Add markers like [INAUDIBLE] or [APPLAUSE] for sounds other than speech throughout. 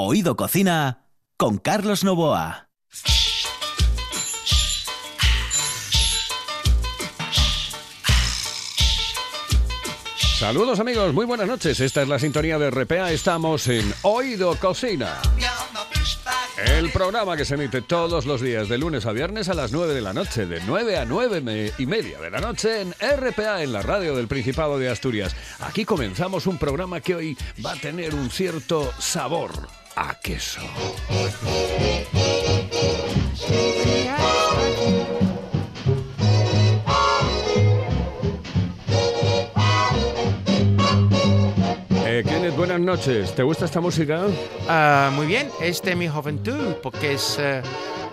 Oído Cocina con Carlos Novoa. Saludos amigos, muy buenas noches. Esta es la sintonía de RPA. Estamos en Oído Cocina. El programa que se emite todos los días de lunes a viernes a las 9 de la noche, de 9 a 9 y media de la noche en RPA, en la radio del Principado de Asturias. Aquí comenzamos un programa que hoy va a tener un cierto sabor a queso. Eh, Kenneth, buenas noches. ¿Te gusta esta música? Ah, muy bien, es de mi juventud, porque es eh,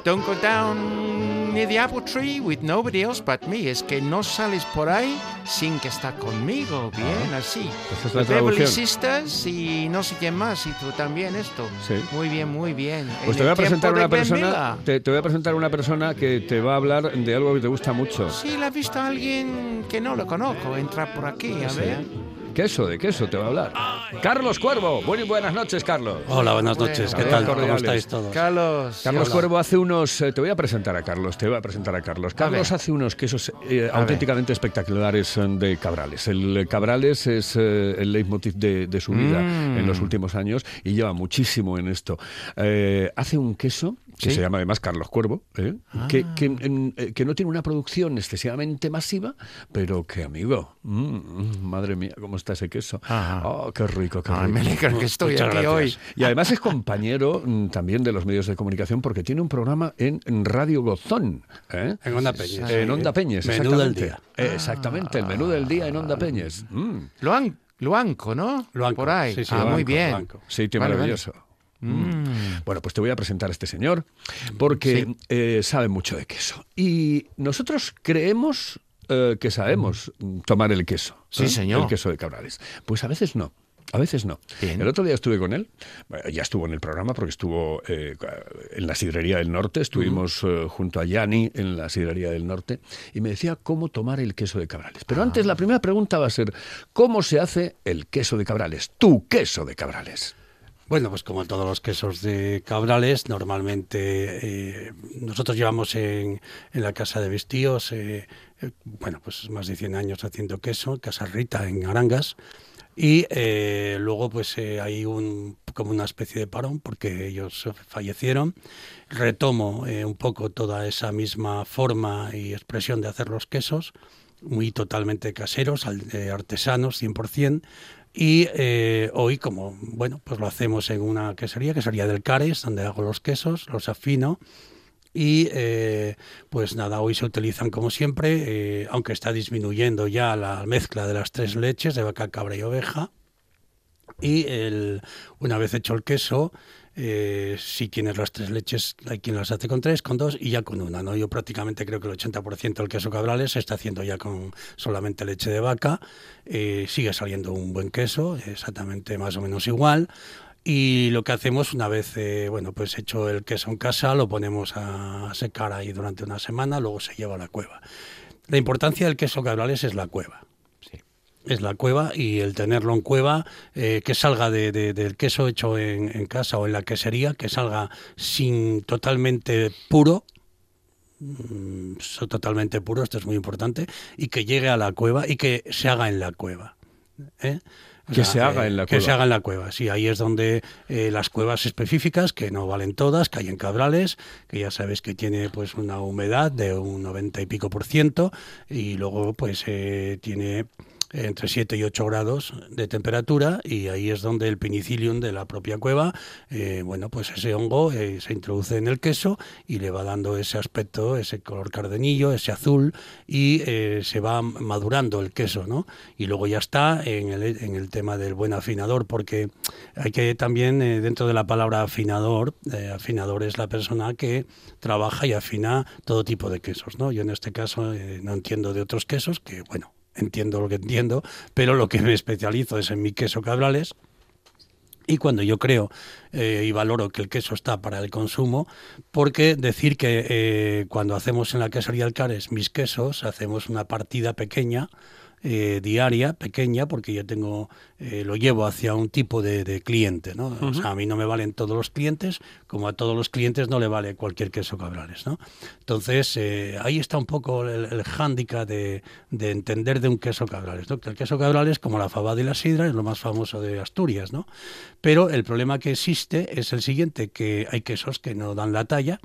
Don't go down near the apple tree with nobody else but me. Es que no sales por ahí sin que está conmigo. Bien, así. Esa es la Beverly. Sisters y no sé quién más, y tú también esto. Sí. Muy bien, muy bien. Pues En te voy a presentar una persona. Te, te voy a presentar una persona que te va a hablar de algo que te gusta mucho. Sí, la he visto a alguien que no lo conozco entrar por aquí, a Sí. ver. Queso, de queso te va a hablar. Carlos Cuervo. Muy buenas noches, Carlos. Hola, buenas noches. ¿Qué tal? ¿Cómo estáis todos? Carlos. Carlos hola. Cuervo hace unos. eh, te voy a presentar a Carlos, te voy a presentar a Carlos. Carlos hace unos quesos eh, auténticamente espectaculares eh, de Cabrales. El Cabrales es eh, el leitmotiv de, de su vida Mm. en los últimos años y lleva muchísimo en esto. Eh, hace un queso que Sí. se llama además Carlos Cuervo, ¿eh? que, Ah. que, en- eh, que no tiene una producción excesivamente masiva, pero que, amigo, mm, mm, madre mía, cómo está ese queso. Ajá. Oh, qué rico, qué Ay, rico. me alegra que estoy Muchas aquí gracias. hoy. Y además es compañero mm, también de los medios de comunicación porque tiene un programa en, Radio Gozón. ¿eh? En Onda Peñes. En Onda Peñes, Menú del exactamente. día. Eh, exactamente, el menú del día en Onda Peñes. Mm, Luan, Luanco, ¿no? Luanco, Por ahí. sí, sí, ah, muy bien. Luanco. sitio Vale, maravilloso. Mm. Bueno, pues te voy a presentar a este señor porque Sí. eh, sabe mucho de queso. Y nosotros creemos eh, que sabemos tomar el queso. Sí, ¿eh? señor. El queso de Cabrales. Pues a veces no. A veces no. Bien. El otro día estuve con él, bueno, ya estuvo en el programa porque estuvo eh, en la Sidrería del Norte, estuvimos eh, junto a Yanni en la Sidrería del Norte y me decía cómo tomar el queso de Cabrales. Pero antes la primera pregunta va a ser, ¿cómo se hace el queso de Cabrales? Tu queso de Cabrales. Bueno, pues como todos los quesos de Cabrales, normalmente eh, nosotros llevamos en, en la casa de Vestíos, eh, eh, bueno, pues más de 100 años haciendo queso, Casa Rita en Arangas. Y eh, luego pues hay un, como una especie de parón porque ellos fallecieron. Retomo un poco toda esa misma forma y expresión de hacer los quesos, muy totalmente caseros, artesanos 100%. Y eh, hoy, como bueno, pues lo hacemos en una quesería, quesería del Cares, donde hago los quesos, los afino. Y eh, pues nada, hoy se utilizan como siempre, eh, aunque está disminuyendo ya la mezcla de las tres leches de vaca, cabra y oveja. Y el, una vez hecho el queso, eh, si tienes las tres leches, hay quien las hace con tres, con dos y ya con una. ¿no? Yo prácticamente creo que el 80% del queso cabrales se está haciendo ya con solamente leche de vaca. Eh, sigue saliendo un buen queso, exactamente más o menos igual. Y lo que hacemos una vez, eh, bueno, pues hecho el queso en casa, lo ponemos a secar ahí durante una semana, luego se lleva a la cueva. La importancia del queso cabrales es la cueva. Es la cueva y el tenerlo en cueva, eh, que salga de- de- del queso hecho en, en casa o en la quesería, que salga sin totalmente puro, mm, totalmente puro, esto es muy importante, y que llegue a la cueva y que se haga en la cueva. ¿eh? O Que se haga en la Que cueva. se haga en la cueva, sí, ahí es donde eh, las cuevas específicas, que no valen todas, que hay en Cabrales, que ya sabes que tiene pues una humedad de un 90 y pico por ciento, y luego pues eh, tiene entre 7 y 8 grados de temperatura y ahí es donde el penicillium de la propia cueva, eh, bueno, pues ese hongo eh, se introduce en el queso y le va dando ese aspecto, ese color cardenillo, ese azul y eh, se va madurando el queso, ¿no? Y luego ya está en el, en el tema del buen afinador, porque hay que también, eh, dentro de la palabra afinador, eh, afinador es la persona que trabaja y afina todo tipo de quesos, ¿no? Yo en este caso no entiendo de otros quesos, que bueno, entiendo lo que entiendo, pero lo que me especializo es en mi queso cabrales. Y cuando yo creo eh, y valoro que el queso está para el consumo, porque decir que eh, cuando hacemos en la quesería del Cares mis quesos, hacemos una partida pequeña eh, diaria, pequeña, porque yo tengo, eh, lo llevo hacia un tipo de, cliente, ¿no? O sea, a mí no me valen todos los clientes, como a todos los clientes no le vale cualquier queso cabrales, ¿no? Entonces, ahí está un poco el, hándicap de, entender de un queso cabrales, ¿no? El queso cabrales, como la fabada y la sidra, es lo más famoso de Asturias, ¿no? Pero el problema que existe es el siguiente, que hay quesos que no dan la talla,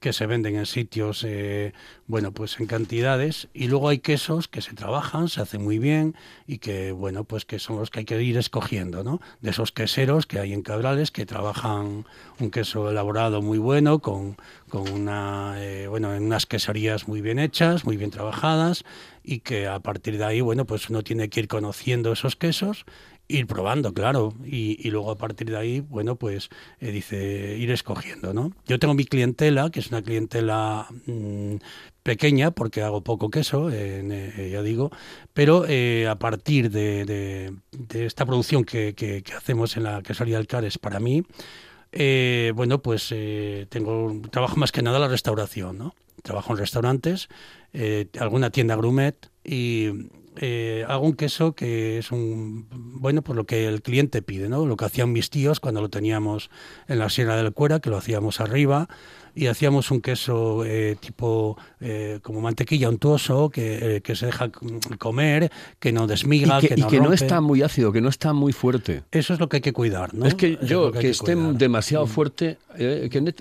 que se venden en sitios, eh, bueno, pues en cantidades, y luego hay quesos que se trabajan, se hacen muy bien y que, bueno, pues que son los que hay que ir escogiendo, ¿no? De esos queseros que hay en Cabrales que trabajan un queso elaborado muy bueno, con, con una, eh, bueno, en unas queserías muy bien hechas, muy bien trabajadas, y que a partir de ahí, bueno, pues uno tiene que ir conociendo esos quesos ir probando, claro, y, luego a partir de ahí, bueno, pues eh, dice, ir escogiendo, ¿no? Yo tengo mi clientela, que es una clientela mm, pequeña, porque hago poco queso, eh, ya digo, pero eh, a partir de, esta producción que, que, hacemos en la quesería Alcares para mí, bueno, pues tengo trabajo más que nada la restauración, ¿no? Trabajo en restaurantes, alguna tienda grumet y eh, hago un queso que es un bueno por lo que el cliente pide no lo que hacían mis tíos cuando lo teníamos en la sierra del cuera que lo hacíamos arriba y hacíamos un queso eh, tipo eh, como mantequilla untuoso que, que, se deja comer que no desmiga y que, no, y que no está muy ácido que no está muy fuerte. Eso es lo que hay que cuidar no es que yo que, esté demasiado mm. fuerte que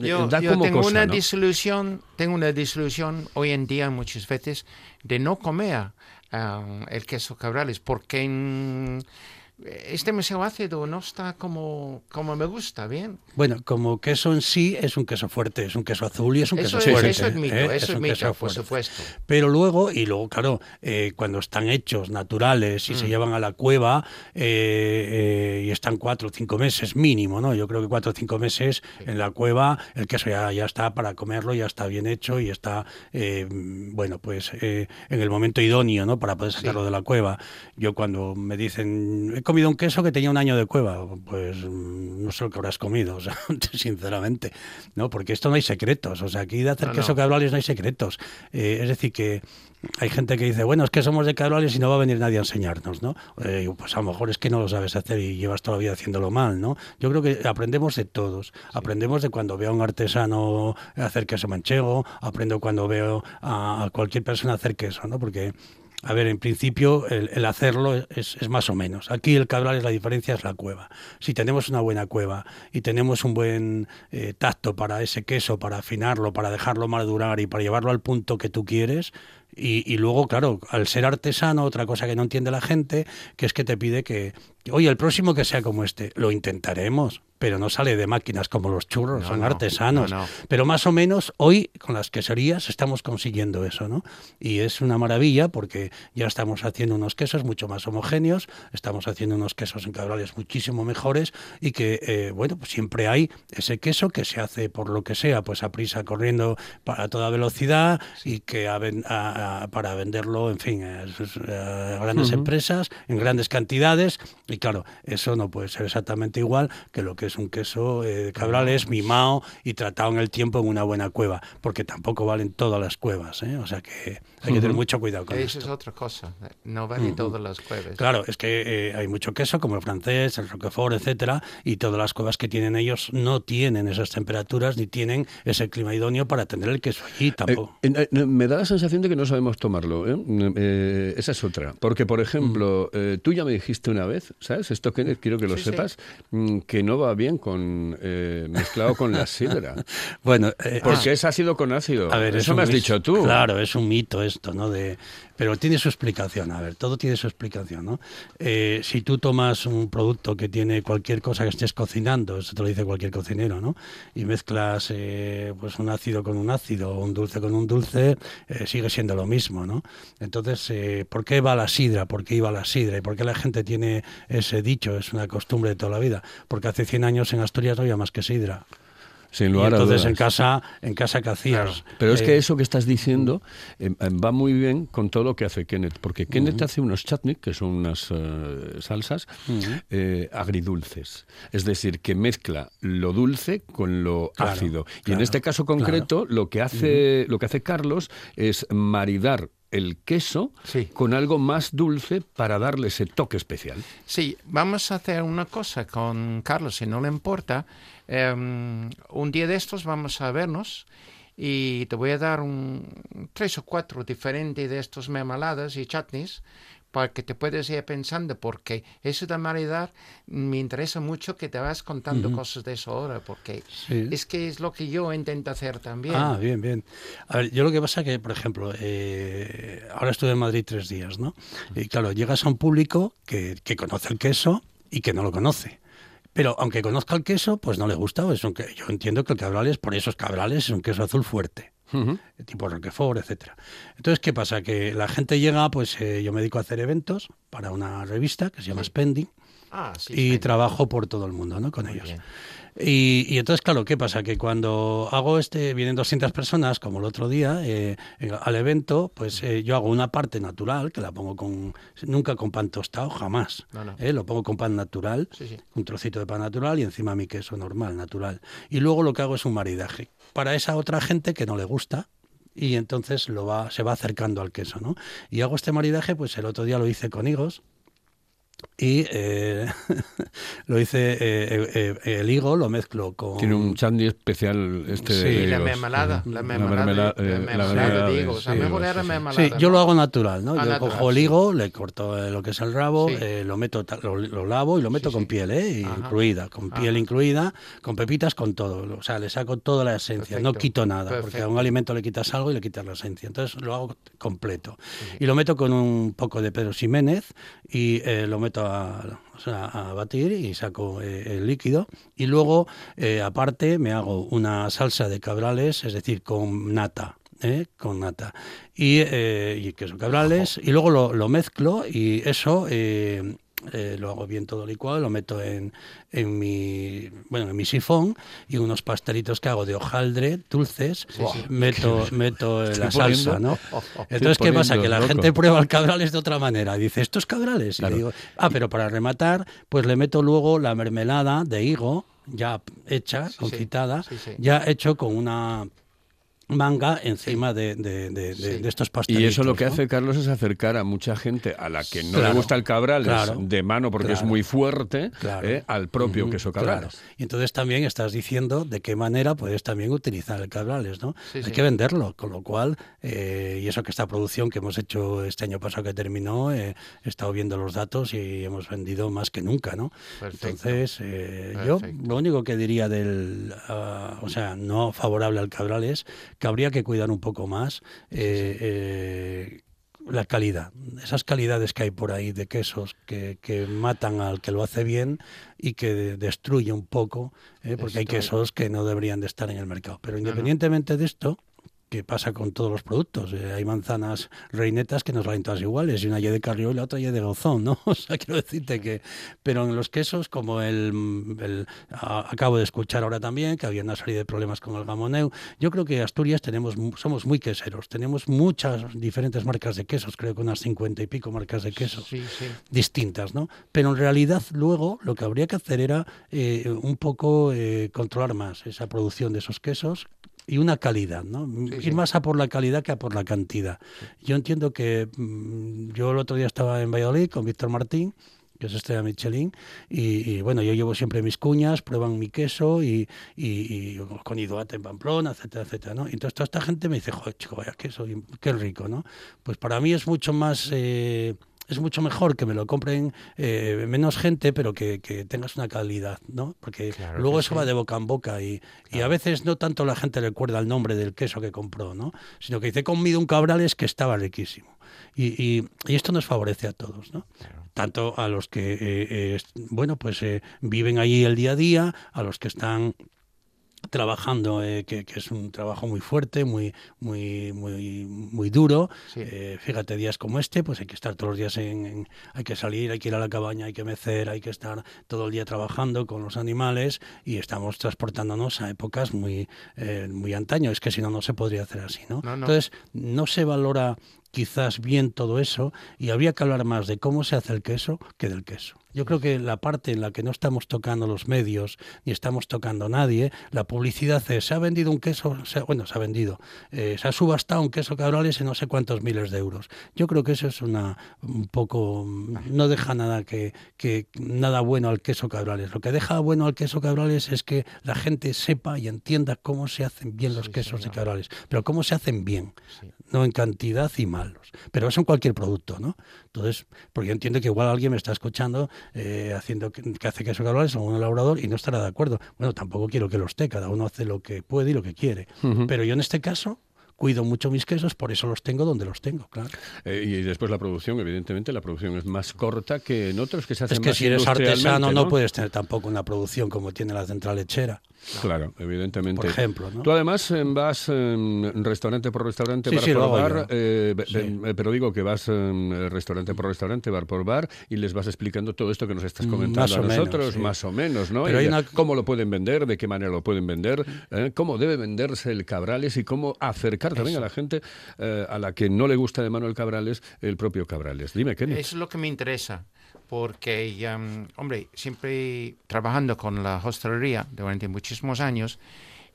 yo, tengo una disolución tengo una disolución hoy en día muchas veces de no comer el queso cabrales, porque en, es demasiado ácido, no está como, como me gusta, bien. Bueno, como queso en sí es un queso fuerte, es un queso azul y es un queso fuerte. Eso es mito, ¿eh? eso es, mito, por supuesto. Pero luego, y luego, claro, eh, cuando están hechos naturales y se mm. llevan a la cueva eh, y están cuatro o cinco meses mínimo, ¿no? Yo creo que cuatro o cinco meses en la cueva el queso ya, ya está para comerlo, ya está bien hecho y está, bueno, pues en el momento idóneo, ¿no? Para poder sacarlo de la cueva. Yo cuando me dicen comido un queso que tenía un año de cueva. Pues mm, no sé lo que habrás comido, [LAUGHS] sinceramente. ¿no? Porque esto no hay secretos. O sea, aquí de hacer queso cabrales no hay secretos. Eh, es decir, que hay gente que dice, bueno, es que somos de cabrales y no va a venir nadie a enseñarnos, ¿no? Eh, pues a lo mejor es que no lo sabes hacer y llevas toda la vida haciéndolo mal, ¿no? Yo creo que aprendemos de todos. Aprendemos de cuando veo a un artesano hacer queso manchego, aprendo cuando veo a cualquier persona hacer queso, ¿no? Porque a ver, en principio el, hacerlo es, más o menos. Aquí el es la diferencia es la cueva. Si tenemos una buena cueva y tenemos un buen eh, tacto para ese queso, para afinarlo, para dejarlo madurar y para llevarlo al punto que tú quieres, y, y, luego, claro, al ser artesano, otra cosa que no entiende la gente, que es que te pide que, oye, el próximo que sea como este, lo intentaremos, pero no sale de máquinas como los churros, son artesanos. pero más o menos hoy con las queserías estamos consiguiendo eso, ¿no? Y es una maravilla porque ya estamos haciendo unos quesos mucho más homogéneos, estamos haciendo unos quesos en cabrales muchísimo mejores y que, eh, bueno, pues siempre hay ese queso que se hace por lo que sea, pues a prisa, corriendo para toda velocidad y que a, para venderlo, en fin, a, grandes empresas, en grandes cantidades. Y claro, eso no puede ser exactamente igual que lo que es un queso eh, de cabrales mimado y tratado en el tiempo en una buena cueva, porque tampoco valen todas las cuevas. ¿eh? O sea que hay que tener mucho cuidado con eso. Eso es otra cosa, no valen todas las cuevas. Claro, es que eh, hay mucho queso, como el francés, el roquefort, etcétera, y todas las cuevas que tienen ellos no tienen esas temperaturas ni tienen ese clima idóneo para tener el queso allí tampoco. me da la sensación de que no sabemos tomarlo. esa es otra. Porque, por ejemplo, tú ya me dijiste una vez, ¿sabes? Esto que quiero que lo sepas, mm, que no va bien con eh, mezclado con la sidra. [LAUGHS] bueno, eh, porque es ácido con ácido. A ver, eso me has dicho tú. Claro, es un mito esto, ¿no? De pero tiene su explicación, a ver, todo tiene su explicación, ¿no? Eh, si tú tomas un producto que tiene cualquier cosa que estés cocinando, eso te lo dice cualquier cocinero, ¿no? Y mezclas eh, pues un ácido con un ácido, un dulce con un dulce, eh, sigue siendo lo mismo, ¿no? Entonces, ¿por qué va la sidra? ¿Por qué iba la sidra? ¿Y por qué la gente tiene ese dicho? Es una costumbre de toda la vida. Porque hace 100 años en Asturias no había más que sidra. Sin lugar entonces en casa, en casa ¿qué hacías? Pero es que eh, eso que estás diciendo em, em, va muy bien con todo lo que hace Kenneth, porque Kenneth hace unos chutney, que son unas eh, salsas eh, agridulces. Es decir, que mezcla lo dulce con lo ácido. y en este caso concreto, lo que hace, lo que hace Carlos es maridar el queso Sí. con algo más dulce para darle ese toque especial. Sí, vamos a hacer una cosa con Carlos, si no le importa. Em, un día de estos vamos a vernos y te voy a dar un, tres o cuatro diferentes de estos mermeladas y chutneys para que te puedas ir pensando, porque eso de maridar me interesa mucho que te vas contando cosas de eso ahora, porque Sí. es que es lo que yo intento hacer también. Ah, bien, bien. A ver, yo lo que pasa que, por ejemplo, eh, ahora estuve en Madrid tres días, ¿no? Y claro, llegas a un público que, que conoce el queso y que no lo conoce. Pero aunque conozca el queso, pues no le gusta. Es un que- yo entiendo que el cabrales, por eso es cabrales, es un queso azul fuerte. Tipo Roquefort, etcétera. Entonces, ¿qué pasa? Que la gente llega, pues eh, yo me dedico a hacer eventos para una revista que se llama Spending Ah, sí, y sí. trabajo por todo el mundo, ¿no? Con Muy ellos. Y, y entonces, claro, ¿qué pasa? Que cuando hago este, vienen 200 personas, como el otro día, eh, eh, al evento, pues eh, yo hago una parte natural, que la pongo con, nunca con pan tostado, jamás. No, no. Eh, Lo pongo con pan natural, un trocito de pan natural y encima mi queso normal, natural. Y luego lo que hago es un maridaje. Para esa otra gente que no le gusta, y entonces lo va, se va acercando al queso, ¿no? Y hago este maridaje, pues el otro día lo hice con higos, y eh, [LAUGHS] lo hice, eh, eh, eh, el higo lo mezclo con... Tiene un chandy especial este Sí, de la mermelada, la La mermelada, mermela- de-. A sí, sí, era sí. mermelada. Sí, yo ¿no? lo hago natural, ¿no? Ah, yo natural, cojo el higo, le corto eh, lo que es el rabo, Sí. eh, lo meto, lo, lo lavo y lo meto Sí, con sí. piel, ¿eh? Ajá. Incluida, con piel Ajá. incluida, con pepitas, con todo. O sea, le saco toda la esencia, no Perfecto. quito nada, porque a Perfecto. un alimento le quitas algo y le quitas la esencia. Entonces lo hago completo. Y lo meto con un poco de Pedro Ximénez y eh, lo meto a, batir y saco eh, el líquido. Y luego, eh, aparte, me hago una salsa de cabrales, es decir, con nata. ¿eh? con nata y, eh, y queso cabrales y luego lo, lo mezclo y eso eh, eh, lo hago bien todo licuado, lo meto en, en mi bueno en mi sifón y unos pastelitos que hago de hojaldre dulces, meto, meto la salsa, poniendo- ¿no? [LAUGHS] Entonces, ¿qué pasa? Que la loco. gente prueba el cabrales de otra manera. Dice, ¿esto es cabrales? Y Claro. le digo, ah, pero para rematar, pues le meto luego la mermelada de higo, ya hecha, Sí, sí. concitada, Sí, sí. ya hecho con una manga encima de, de- de- Sí. de estos Y pastelitos. eso lo que ¿no? hace, Carlos, es acercar a mucha gente a la que no le gusta el claro, de mano porque es muy fuerte eh, al propio Ujú, queso claro. cabrales. Y entonces también estás diciendo de qué manera puedes también utilizar el cabrales, ¿no? Sí, Hay sí. que venderlo, con lo cual, eh, y eso que esta producción que hemos hecho este año pasado que terminó, eh, he estado viendo los datos y hemos vendido más que nunca, ¿no? Perfecto. Entonces, eh, yo Perfecto. lo único que diría del, ah, o sea, no favorable al cabral es que habría que cuidar un poco más eh, eh, la calidad, esas calidades que hay por ahí de quesos que, que matan al que lo hace bien y que de- destruye un poco, eh, porque hay quesos que no deberían de estar en el mercado. Pero independientemente de esto, que pasa con todos los productos. Eh, hay manzanas reinetas que nos valen todas iguales, y una Y de Carrió y la otra Y de Gozón, ¿no? [LAUGHS] O sea, quiero decirte que... Pero en los quesos, como el... el- a- acabo de escuchar ahora también, que había una serie de problemas con el gamoneu, yo creo que Asturias tenemos somos muy queseros, tenemos muchas diferentes marcas de quesos, creo que unas cincuenta y pico marcas de quesos Sí, sí. distintas, ¿no? Pero en realidad luego lo que habría que hacer era eh, un poco eh, controlar más esa producción de esos quesos y una calidad, ¿no? Sí, Ir sí. más a por la calidad que a por la cantidad. Yo entiendo que mm, yo el otro día estaba en Valladolid con Víctor Martín que es estrella Michelin, y, y, bueno, yo llevo siempre mis cuñas, prueban mi queso y, y- y con Iduate en Pamplona, etcétera, etcétera, entonces toda esta gente me dice, joder, chico, vaya queso, qué rico, ¿no? Pues para mí es mucho más... eh, es mucho mejor que me lo compren eh, menos gente, pero que, que tengas una calidad, ¿no? Porque Claro luego eso sí. va de boca en boca y, y a veces no tanto la gente recuerda el nombre del queso que compró, ¿no? Sino que dice, comido un cabrales que estaba riquísimo. Y, y- y esto nos favorece a todos, ¿no? Tanto a los que, eh, eh, bueno, pues viven allí el día a día, a los que están trabajando, eh, que, que es un trabajo muy fuerte, muy, muy, muy, muy duro. Sí. Eh, fíjate, días como este, pues hay que estar todos los días en, en- hay que salir, hay que ir a la cabaña, hay que mecer, hay que estar todo el día trabajando con los animales y estamos transportándonos a épocas muy, eh, muy antaño. Es que si no, no se podría hacer así, ¿no? No, no. Entonces, no se valora quizás bien todo eso y habría que hablar más de cómo se hace el queso que del queso. Yo creo que la parte en la que no estamos tocando los medios ni estamos tocando a nadie, la publicidad es, se ha vendido un queso, bueno, se ha vendido, eh, se ha subastado un queso cabrales en no sé cuántos miles de euros. Yo creo que eso es una un poco, no deja nada que, que nada bueno al queso cabrales. Lo que deja bueno al queso cabrales es que la gente sepa y entienda cómo se hacen bien los quesos de cabrales, pero cómo se hacen bien, no en cantidad y malos. Pero eso en cualquier producto, ¿no? Entonces, porque yo entiendo que igual alguien me está escuchando eh, haciendo que, hace queso cabrales o un elaborador y no estará de acuerdo. Bueno, tampoco quiero que lo esté, cada uno hace lo que puede y lo que quiere. Pero yo en este caso cuido mucho mis quesos, por eso los tengo donde los tengo, claro. Eh, y después la producción, evidentemente, la producción es más corta que en otros que se hacen Es que si eres artesano ¿no? puedes tener tampoco una producción como tiene la central lechera. Claro, evidentemente. Por ejemplo, ¿no? Tú además eh, vas restaurante por restaurante para probar, eh, pero digo que vas restaurante por restaurante, bar por bar, y les vas explicando todo esto que nos estás mm, comentando a nosotros, más o menos, ¿no? Cómo lo pueden vender, de qué manera lo pueden vender, cómo debe venderse el Cabrales y cómo acercar también a la gente eh, a la que no le gusta de Manuel Cabrales el propio Cabrales. Dime, ¿qué? Es lo que me interesa, porque, hombre, siempre trabajando con la hostelería durante muchísimos años,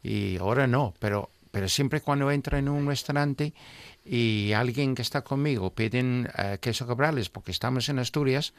y ahora no, pero, pero siempre cuando entro en un restaurante y alguien que está conmigo piden uh, queso Cabrales, porque estamos en Asturias,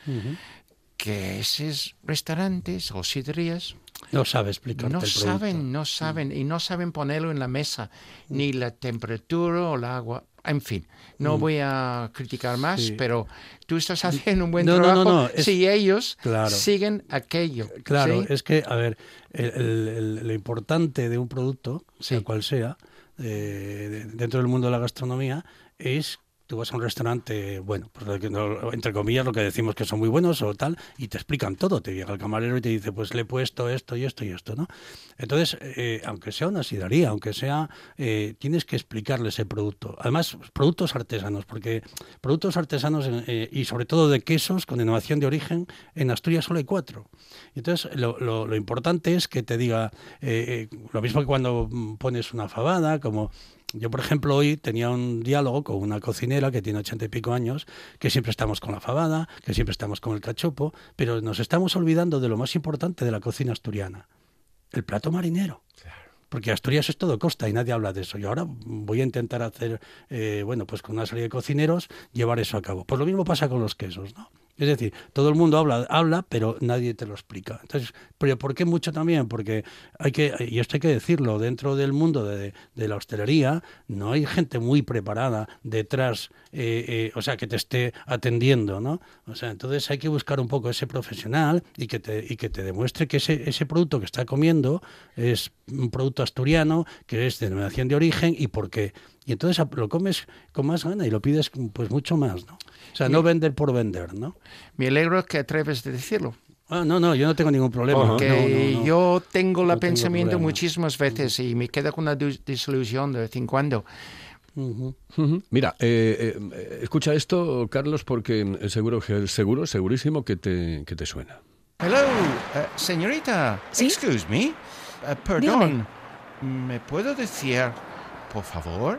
que esos restaurantes o sidrerías no sabe explicar no saben no saben y no saben ponerlo en la mesa ni la temperatura o el agua en fin no mm. voy a criticar más pero tú estás haciendo un buen trabajo si ellos siguen aquello claro es que a ver lo importante de un producto sea cual sea eh, dentro del mundo de la gastronomía es tú vas a un restaurante, bueno, pues entre comillas lo que decimos que son muy buenos o tal, y te explican todo. Te llega el camarero y te dice, pues le he puesto esto y esto y esto, ¿no? Entonces, eh, aunque sea una sidaría, aunque sea, eh, tienes que explicarle ese producto. Además, productos artesanos, porque productos artesanos eh, y sobre todo de quesos con innovación de origen, en Asturias solo hay cuatro. Entonces, lo, lo importante es que te diga, lo mismo que cuando pones una fabada, como yo, por ejemplo, hoy tenía un diálogo con una cocinera que tiene ochenta y pico años, que siempre estamos con la fabada, que siempre estamos con el cachopo, pero nos estamos olvidando de lo más importante de la cocina asturiana, el plato marinero. Porque Asturias es todo costa y nadie habla de eso. Y ahora voy a intentar hacer, eh, bueno, pues con una serie de cocineros, llevar eso a cabo. Pues lo mismo pasa con los quesos, ¿no? Es decir, todo el mundo habla, habla, pero nadie te lo explica. Entonces, pero ¿por qué mucho también? Porque hay que, y esto hay que decirlo, dentro del mundo de, la hostelería no hay gente muy preparada detrás, eh, eh, o sea, que te esté atendiendo, ¿no? O sea, entonces hay que buscar un poco ese profesional y que te, y que te demuestre que ese, ese producto que está comiendo es un producto asturiano, que es de denominación de origen y por qué y entonces lo comes con más gana y lo pides pues mucho más, ¿no? O sea, no vender por vender, ¿no? Me alegro que atreves de decirlo. Ah, no, no, yo no tengo ningún problema. Porque yo tengo el pensamiento muchísimas veces y me queda con una desilusión de vez en cuando. Mira, eh, eh, escucha esto, Carlos, porque seguro, seguro, segurísimo que te, que te suena. Hello, eh, señorita. Excuse me. perdón. ¿Me puedo decir, por favor?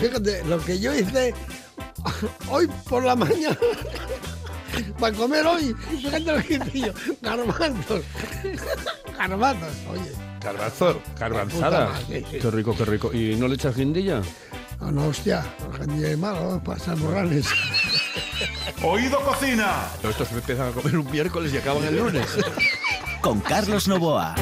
Fíjate, lo que yo hice hoy por la mañana para comer hoy, fíjate lo que hice yo, garbanzos. Garbanzos, oye. Garbanzo, garbanzada. Qué rico, qué rico. ¿Y no le echas guindilla? No, no, hostia, guindilla es malo, para morrales. ¡Oído cocina! Estos empiezan a comer un miércoles y acaban el lunes. Con Carlos Novoa.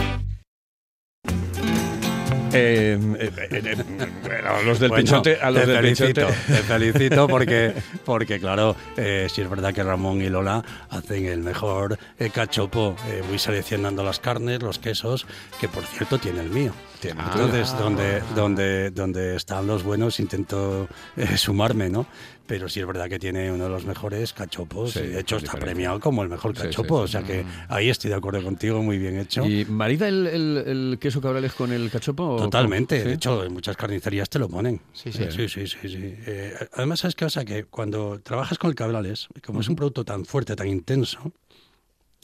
Eh, eh, eh, a los del pinchote, a los te del felicito, Te felicito porque, porque claro, si es verdad que Ramón y Lola hacen el mejor cachopo, voy seleccionando las carnes, los quesos, que por cierto tiene el mío. Tiene Ah. Entonces, donde, donde, donde están los buenos intento eh, sumarme, ¿no? Pero sí es verdad que tiene uno de los mejores cachopos. Sí, y de hecho, es está diferente. premiado como el mejor cachopo. sí, sí. O sea que ahí estoy de acuerdo contigo, muy bien hecho. ¿Y marida el, el- el queso cabrales con el cachopo? Totalmente. De hecho, en muchas carnicerías te lo ponen. Sí, sí. sí, sí, sí, sí. Eh, además, ¿sabes qué pasa? Que cuando trabajas con el cabrales, como es un producto tan fuerte, tan intenso,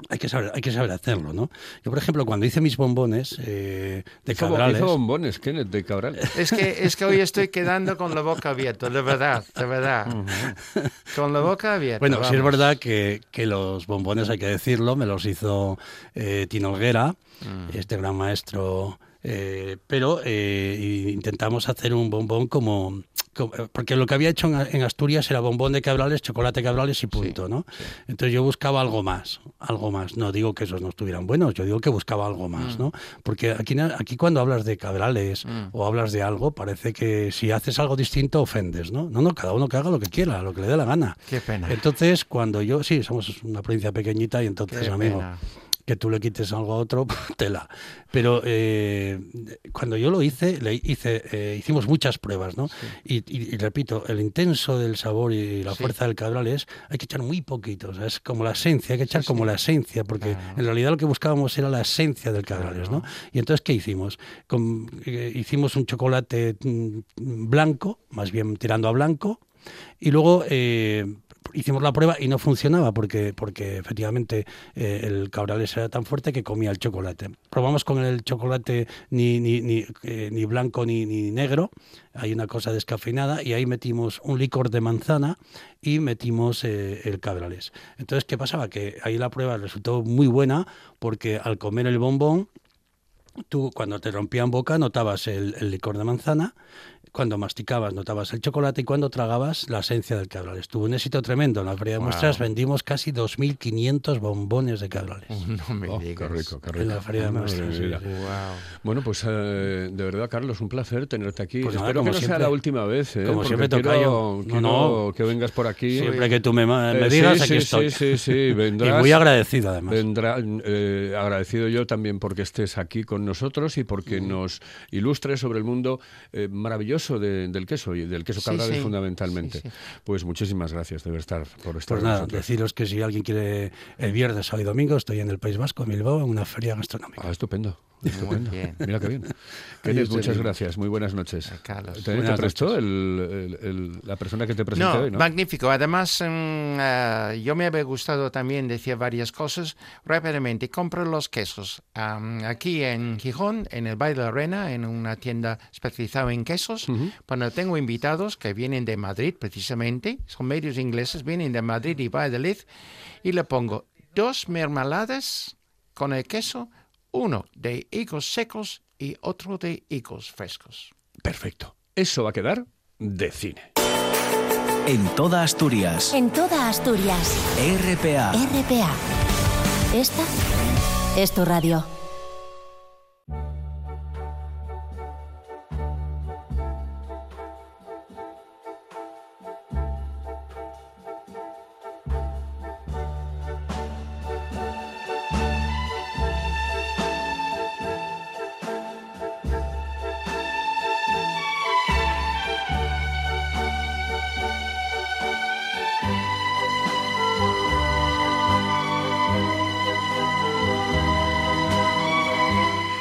hay que saber, hay que saber hacerlo, ¿no? Yo, por ejemplo, cuando hice mis bombones eh, de cabrales... hizo bombones, Kenneth, de cabral. Es que, es que hoy estoy quedando con la boca abierta, de verdad, de verdad. Con la boca abierta. Bueno, sí es verdad que, que los bombones, hay que decirlo, me los hizo eh, Tino Olguera, Mm. este gran maestro, eh, pero eh, intentamos hacer un bombón como- Porque lo que había hecho en, Asturias era bombón de cabrales, chocolate cabrales y punto, ¿no? Entonces yo buscaba algo más, algo más. No digo que esos no estuvieran buenos, yo digo que buscaba algo más, ¿no? Porque aquí, aquí cuando hablas de cabrales o hablas de algo, parece que si haces algo distinto ofendes, ¿no? No, no, cada uno que haga lo que quiera, lo que le dé la gana. Qué pena. Entonces, cuando yo, sí, somos una provincia pequeñita y entonces, Qué amigo, pena. Que tú le quites algo a otro, [LAUGHS] tela. Pero eh, cuando yo lo hice, le hice, eh, hicimos muchas pruebas, ¿no? Y, y- y repito, el intenso del sabor y la Sí. fuerza del cabral es, hay que echar muy poquito, o sea, es como la esencia, hay que echar como la esencia, porque Claro. en realidad lo que buscábamos era la esencia del cabrales, ¿no? Y entonces, ¿qué hicimos? Con- eh, hicimos un chocolate mm, blanco, más bien tirando a blanco, y luego eh, hicimos la prueba y no funcionaba porque, porque efectivamente eh, el cabrales era tan fuerte que comía el chocolate. Probamos con el chocolate ni, ni, ni, eh, ni blanco ni, ni negro, hay una cosa descafeinada y ahí metimos un licor de manzana y metimos eh, el cabrales. Entonces, ¿qué pasaba? Que ahí la prueba resultó muy buena porque al comer el bombón tú cuando te rompían boca notabas el, el licor de manzana, cuando masticabas notabas el chocolate y cuando tragabas la esencia del cabrales. Tuvo un éxito tremendo. En la feria de Wow. muestras vendimos casi 2.500 bombones de cabrales. [LAUGHS] No me Oh, qué digas. rico, qué rico. En la feria de muestras. sí, mía. sí. Wow. Bueno, pues eh, de verdad, Carlos, un placer tenerte aquí. Pues nada, Espero que no sea siempre. la última vez, ¿eh? Como siempre, quiero, tocayo. No, que vengas por aquí. Siempre que tú me, me Eh, digas, sí, aquí sí, estoy. Sí, sí, sí, vendrás. [LAUGHS] Y muy agradecido, además. Vendrá, eh, agradecido yo también porque estés aquí con nosotros y porque Mm. nos ilustres sobre el mundo eh, de- del queso y del queso Sí, cabrales sí. fundamentalmente. Sí, sí. Pues muchísimas gracias de estar por estar Pues nada, nosotros. deciros que si alguien quiere el viernes, sábado y domingo, estoy en el País Vasco, en Bilbao, en una feria gastronómica. Ah, estupendo. Estupendo. bien. [LAUGHS] Mira qué bien. Kenneth, muchas bien. gracias. Muy buenas noches. Carlos. ¿También te Buenas prestó noches. el- el- el- la persona que te presenté No, hoy, no? magnífico. Además, mm, ah, yo me había gustado también decir varias cosas. Rápidamente, compro los quesos am, aquí en Gijón, en el Baile de la Arena, en una tienda especializada en quesos. Cuando tengo invitados que vienen de Madrid, precisamente, son medios ingleses, vienen de Madrid y Valladolid, y le pongo dos mermeladas con el queso, uno de higos secos y otro de higos frescos. Perfecto. Eso va a quedar de cine. En toda Asturias. En toda Asturias. RPA. RPA. Esta es tu radio.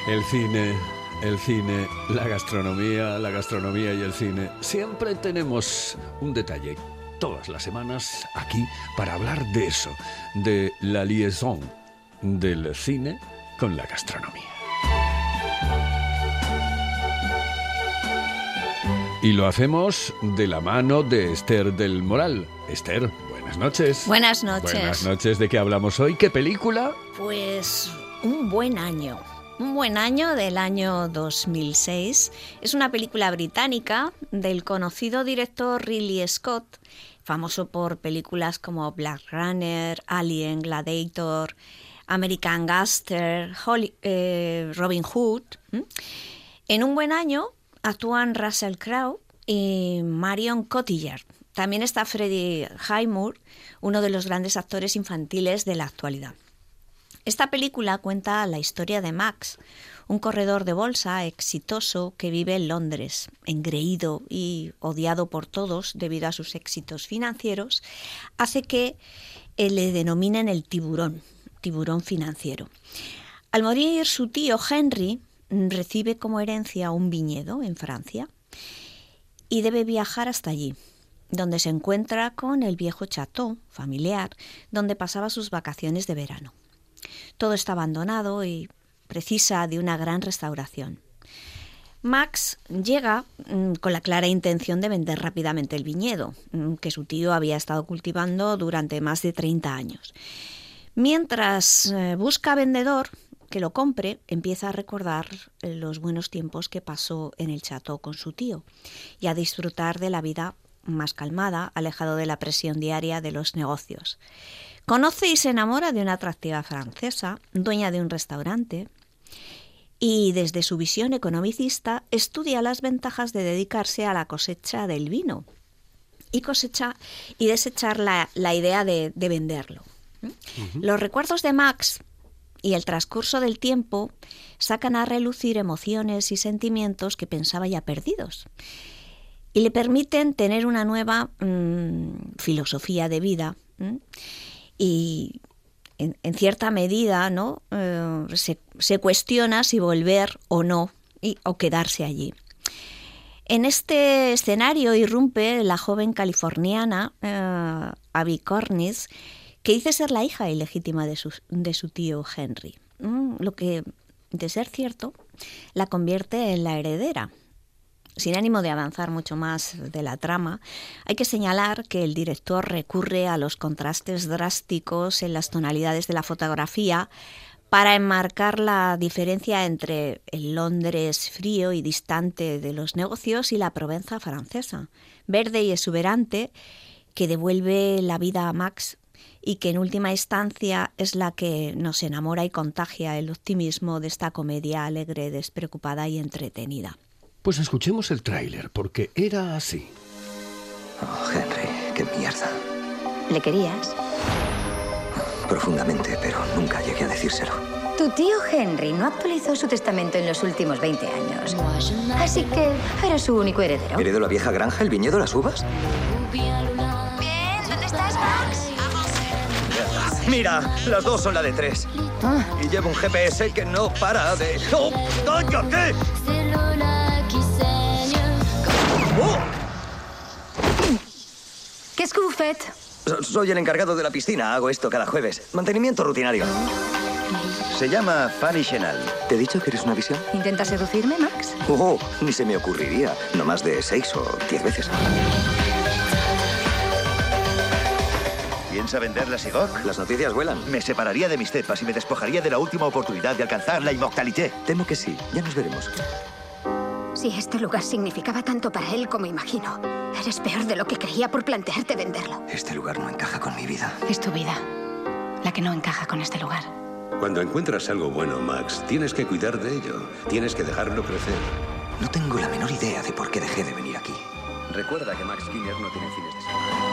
El cine, el cine, la gastronomía, la gastronomía y el cine. Siempre tenemos un detalle todas las semanas aquí para hablar de eso, de la liaison del cine con la gastronomía. Y lo hacemos de la mano de Esther del Moral. Esther, buenas noches. Buenas noches. Buenas noches. ¿De qué hablamos hoy? ¿Qué película? Pues un buen año. Un buen año del año 2006. Es una película británica del conocido director Ridley Scott, famoso por películas como Black Runner, Alien, Gladiator, American Holly- eh, Robin Hood. En un buen año actúan Russell Crowe y Marion Cotillard. También está Freddie Highmore, uno de los grandes actores infantiles de la actualidad. Esta película cuenta la historia de Max, un corredor de bolsa exitoso que vive en Londres, engreído y odiado por todos debido a sus éxitos financieros, hace que eh, le denominen el tiburón, tiburón financiero. Al morir su tío Henry, mm, recibe como herencia un viñedo en Francia y debe viajar hasta allí, donde se encuentra con el viejo chateau familiar, donde pasaba sus vacaciones de verano. Todo está abandonado y precisa de una gran restauración. Max llega mm, con la clara intención de vender rápidamente el viñedo, mm, que su tío había estado cultivando durante más de 30 años. Mientras eh, busca vendedor que lo compre, empieza a recordar los buenos tiempos que pasó en el chateau con su tío y a disfrutar de la vida más calmada, alejado de la presión diaria de los negocios. Conoce y se enamora de una atractiva francesa, dueña de un restaurante, y desde su visión economicista estudia las ventajas de dedicarse a la cosecha del vino y cosecha y desechar la, idea de, venderlo. Los recuerdos de Max y el transcurso del tiempo sacan a relucir emociones y sentimientos que pensaba ya perdidos y le permiten tener una nueva mm, filosofía de vida y en, cierta medida ¿no? Eh, se, cuestiona si volver o no y, o quedarse allí. En este escenario irrumpe la joven californiana eh, Abby Cornish, que dice ser la hija ilegítima de de su tío Henry, lo que, de ser cierto, la convierte en la heredera sin ánimo de avanzar mucho más de la trama, hay que señalar que el director recurre a los contrastes drásticos en las tonalidades de la fotografía para enmarcar la diferencia entre el Londres frío y distante de los negocios y la Provenza francesa, verde y exuberante, que devuelve la vida a Max y que en última instancia es la que nos enamora y contagia el optimismo de esta comedia alegre, despreocupada y entretenida. Pues escuchemos el tráiler, porque era así. Oh, Henry, qué mierda. ¿Le querías? Profundamente, pero nunca llegué a decírselo. Tu tío Henry no actualizó su testamento en los últimos 20 años. Así que eres su único heredero. ¿Heredo la vieja granja, el viñedo, las uvas? Bien, ¿dónde estás, Max? Mira, las dos son la de tres. Ah. Y llevo un GPS que no para de... ¡Oh, cállate! ¿Qué es que Soy el encargado de la piscina. Hago esto cada jueves. Mantenimiento rutinario. Se llama Fanny Chenal. ¿Te he dicho que eres una visión? ¿Intenta seducirme, Max? Oh, ni se me ocurriría. No más de seis o diez veces. ¿Piensa vender la Sigok? Las noticias vuelan. Me separaría de mis cepas y me despojaría de la última oportunidad de alcanzar la inmortalité. Temo que sí. Ya nos veremos. Si este lugar significaba tanto para él como imagino, eres peor de lo que creía por plantearte venderlo. Este lugar no encaja con mi vida. Es tu vida la que no encaja con este lugar. Cuando encuentras algo bueno, Max, tienes que cuidar de ello. Tienes que dejarlo crecer. No tengo la menor idea de por qué dejé de venir aquí. Recuerda que Max Skinner no tiene fines de semana.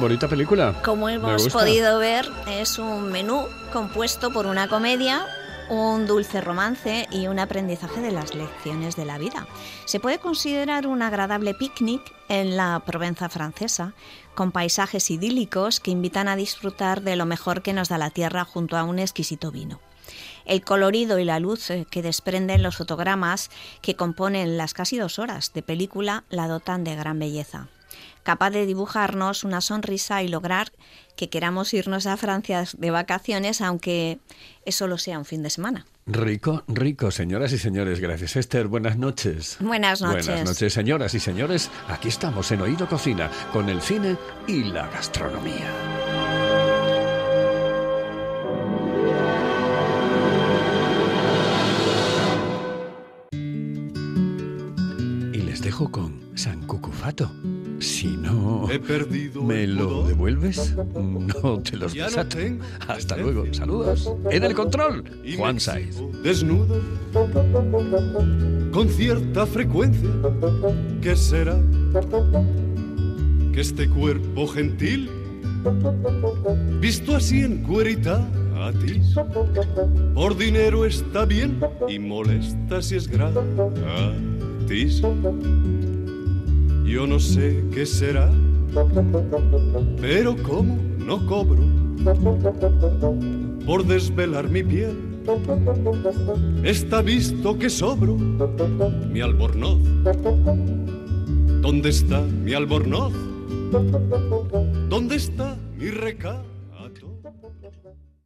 Bonita película. Como hemos podido ver, es un menú compuesto por una comedia, un dulce romance y un aprendizaje de las lecciones de la vida. Se puede considerar un agradable picnic en la Provenza francesa, con paisajes idílicos que invitan a disfrutar de lo mejor que nos da la tierra junto a un exquisito vino. El colorido y la luz eh, que desprenden los fotogramas que componen las casi dos horas de película la dotan de gran belleza capaz de dibujarnos una sonrisa y lograr que queramos irnos a Francia de vacaciones, aunque eso lo sea un fin de semana. Rico, rico, señoras y señores. Gracias, Esther. Buenas noches. Buenas noches. Buenas noches, señoras y señores. Aquí estamos en Oído Cocina con el cine y la gastronomía. Les dejo con San Cucufato. Si no me lo devuelves, no te los desato. Hasta luego. Saludos. En el control, Juan Saiz. Desnudo, con cierta frecuencia, ¿qué será? este cuerpo gentil, visto así en cuerita a ti, por dinero está bien y molesta si es gratis. Yo no sé qué será, pero como no cobro por desvelar mi piel, está visto que sobro mi albornoz. ¿Dónde está mi albornoz? ¿Dónde está mi recado?